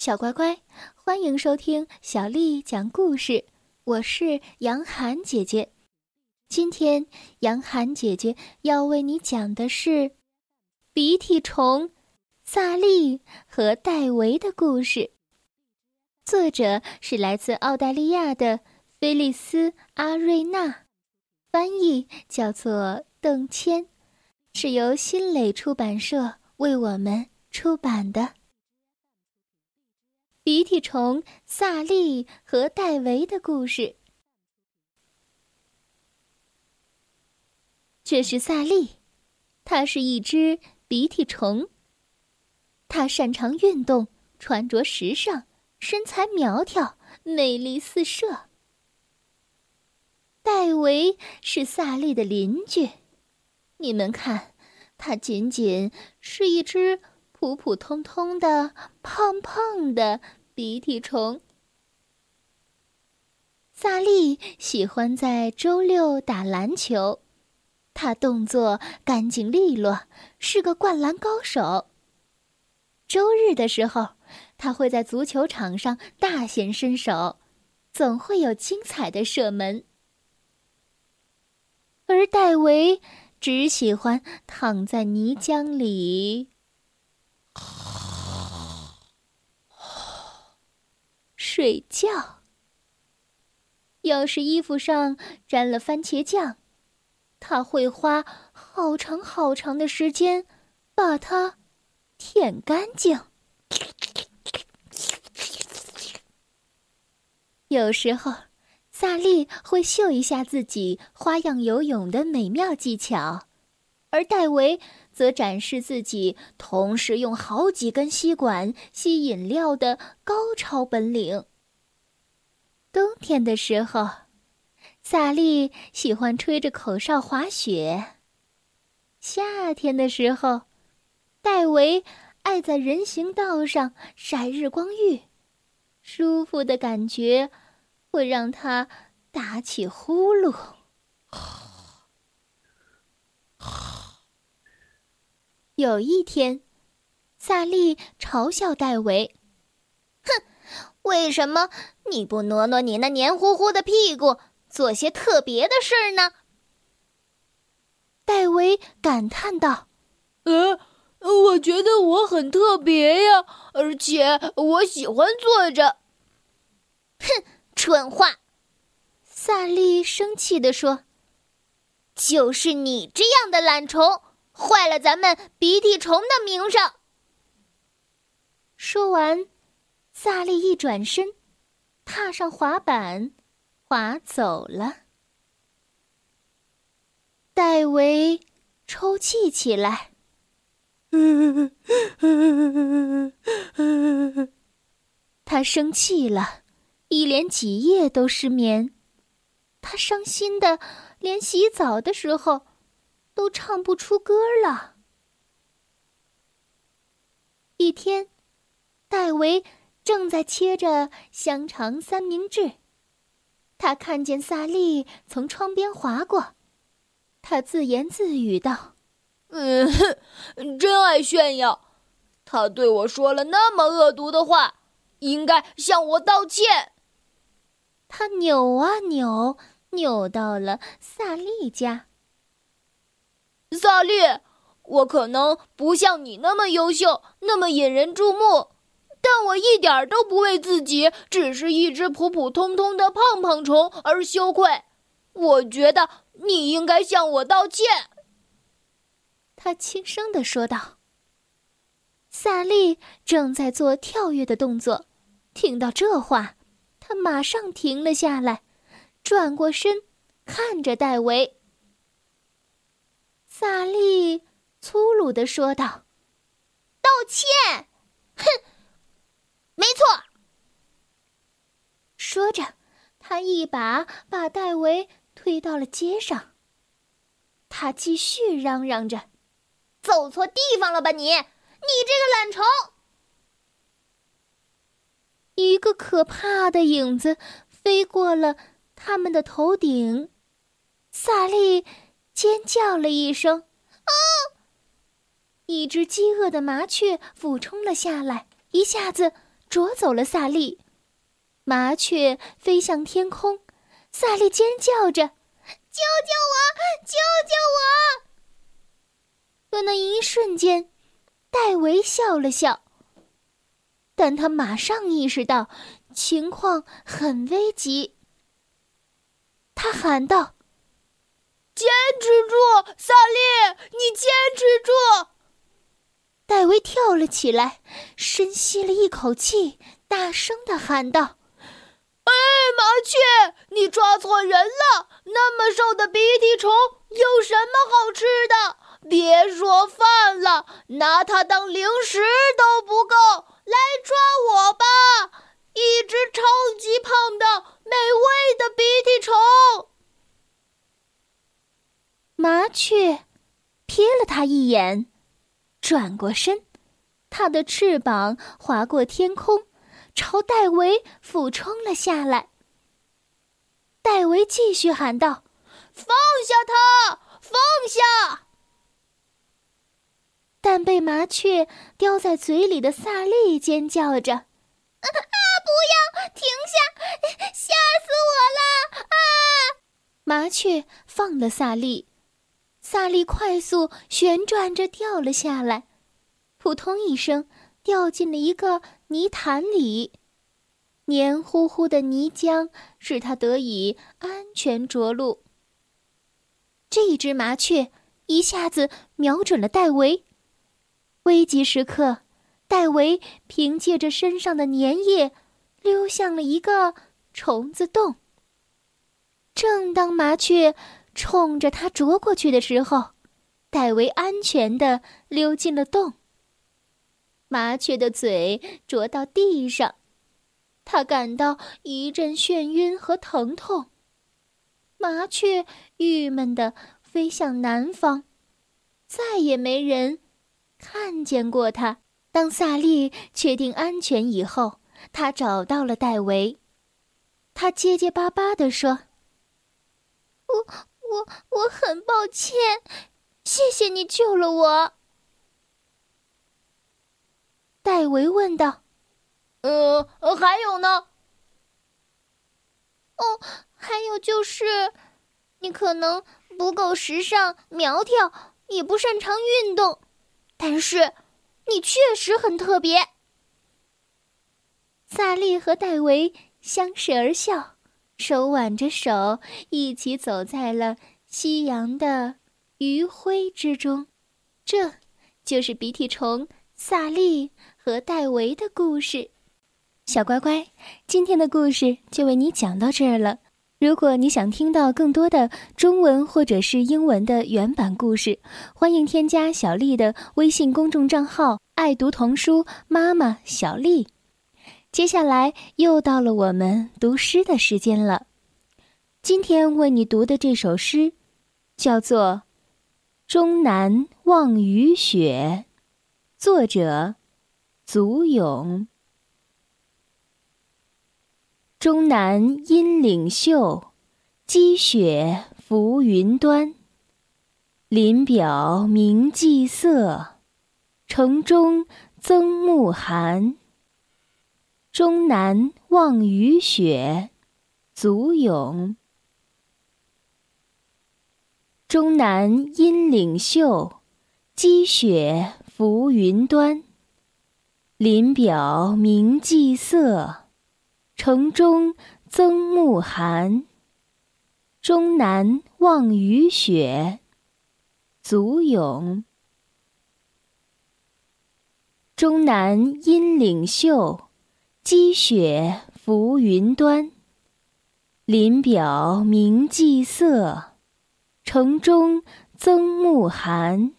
小乖乖，欢迎收听小丽讲故事。我是杨涵姐姐。今天，杨涵姐姐要为你讲的是鼻涕虫萨利和戴维的故事。作者是来自澳大利亚的菲利斯·阿瑞娜，翻译叫做邓谦，是由新蕾出版社为我们出版的。鼻涕虫萨利和戴维的故事。这是萨利，他是一只鼻涕虫。他擅长运动，穿着时尚，身材苗条，魅力四射。戴维是萨利的邻居，你们看，他仅仅是一只。普普通通的胖胖的鼻涕虫。萨利喜欢在周六打篮球，他动作干净利落，是个灌篮高手。周日的时候，他会在足球场上大显身手，总会有精彩的射门。而戴维只喜欢躺在泥浆里。睡觉。要是衣服上沾了番茄酱，他会花好长好长的时间把它舔干净。有时候，萨利会秀一下自己花样游泳的美妙技巧，而戴维。则展示自己同时用好几根吸管吸饮料的高超本领。冬天的时候，萨利喜欢吹着口哨滑雪；夏天的时候，戴维爱在人行道上晒日光浴，舒服的感觉会让他打起呼噜。有一天，萨利嘲笑戴维：“哼，为什么你不挪挪你那黏糊糊的屁股，做些特别的事儿呢？”戴维感叹道：“呃，我觉得我很特别呀，而且我喜欢坐着。”“哼，蠢话！”萨利生气地说，“就是你这样的懒虫。”坏了咱们鼻涕虫的名声。说完，萨利一转身，踏上滑板，滑走了。戴维抽泣起来，他生气了，一连几夜都失眠。他伤心的连洗澡的时候。都唱不出歌了。一天，戴维正在切着香肠三明治，他看见萨利从窗边划过，他自言自语道：“嗯，哼，真爱炫耀。他对我说了那么恶毒的话，应该向我道歉。”他扭啊扭，扭到了萨利家。萨利，我可能不像你那么优秀，那么引人注目，但我一点都不为自己只是一只普普通通的胖胖虫而羞愧。我觉得你应该向我道歉。”他轻声的说道。萨利正在做跳跃的动作，听到这话，他马上停了下来，转过身，看着戴维。萨利粗鲁的说道：“道歉，哼，没错。”说着，他一把把戴维推到了街上。他继续嚷嚷着：“走错地方了吧你？你这个懒虫！”一个可怕的影子飞过了他们的头顶，萨利。尖叫了一声，啊！一只饥饿的麻雀俯冲了下来，一下子啄走了萨利。麻雀飞向天空，萨利尖叫着：“救救我！救救我！”可那一瞬间，戴维笑了笑，但他马上意识到情况很危急。他喊道：“坚持住，萨利，你坚持住！”戴维跳了起来，深吸了一口气，大声的喊道：“哎，麻雀，你抓错人了！那么瘦的鼻涕虫有什么好吃的？别说饭了，拿它当零食都不够。来抓我吧，一只超级胖的美味的鼻涕虫！”麻雀瞥了他一眼。转过身，它的翅膀划过天空，朝戴维俯冲了下来。戴维继续喊道：“放下它，放下！”但被麻雀叼在嘴里的萨利尖叫着：“啊，不要停下！吓死我了！”啊！麻雀放了萨利。萨利快速旋转着掉了下来，扑通一声，掉进了一个泥潭里。黏糊糊的泥浆使他得以安全着陆。这只麻雀一下子瞄准了戴维。危急时刻，戴维凭借着身上的粘液，溜向了一个虫子洞。正当麻雀。冲着他啄过去的时候，戴维安全的溜进了洞。麻雀的嘴啄到地上，他感到一阵眩晕和疼痛。麻雀郁闷的飞向南方，再也没人看见过它。当萨利确定安全以后，他找到了戴维。他结结巴巴地说：“我。”我我很抱歉，谢谢你救了我。戴维问道：“呃，还有呢？”“哦，还有就是，你可能不够时尚、苗条，也不擅长运动，但是你确实很特别。”萨利和戴维相视而笑。手挽着手，一起走在了夕阳的余晖之中。这，就是鼻涕虫萨利和戴维的故事。小乖乖，今天的故事就为你讲到这儿了。如果你想听到更多的中文或者是英文的原版故事，欢迎添加小丽的微信公众账号“爱读童书妈妈小丽”。接下来又到了我们读诗的时间了。今天为你读的这首诗，叫做《终南望雨雪》，作者祖咏。终南阴岭秀，积雪浮云端。林表明霁色，城中增暮寒。终南望雨雪，足咏。终南阴岭秀，积雪浮云端。林表明霁色，城中增暮寒。终南望雨雪，足咏。终南阴岭秀。积雪浮云端，林表明霁色，城中增暮寒。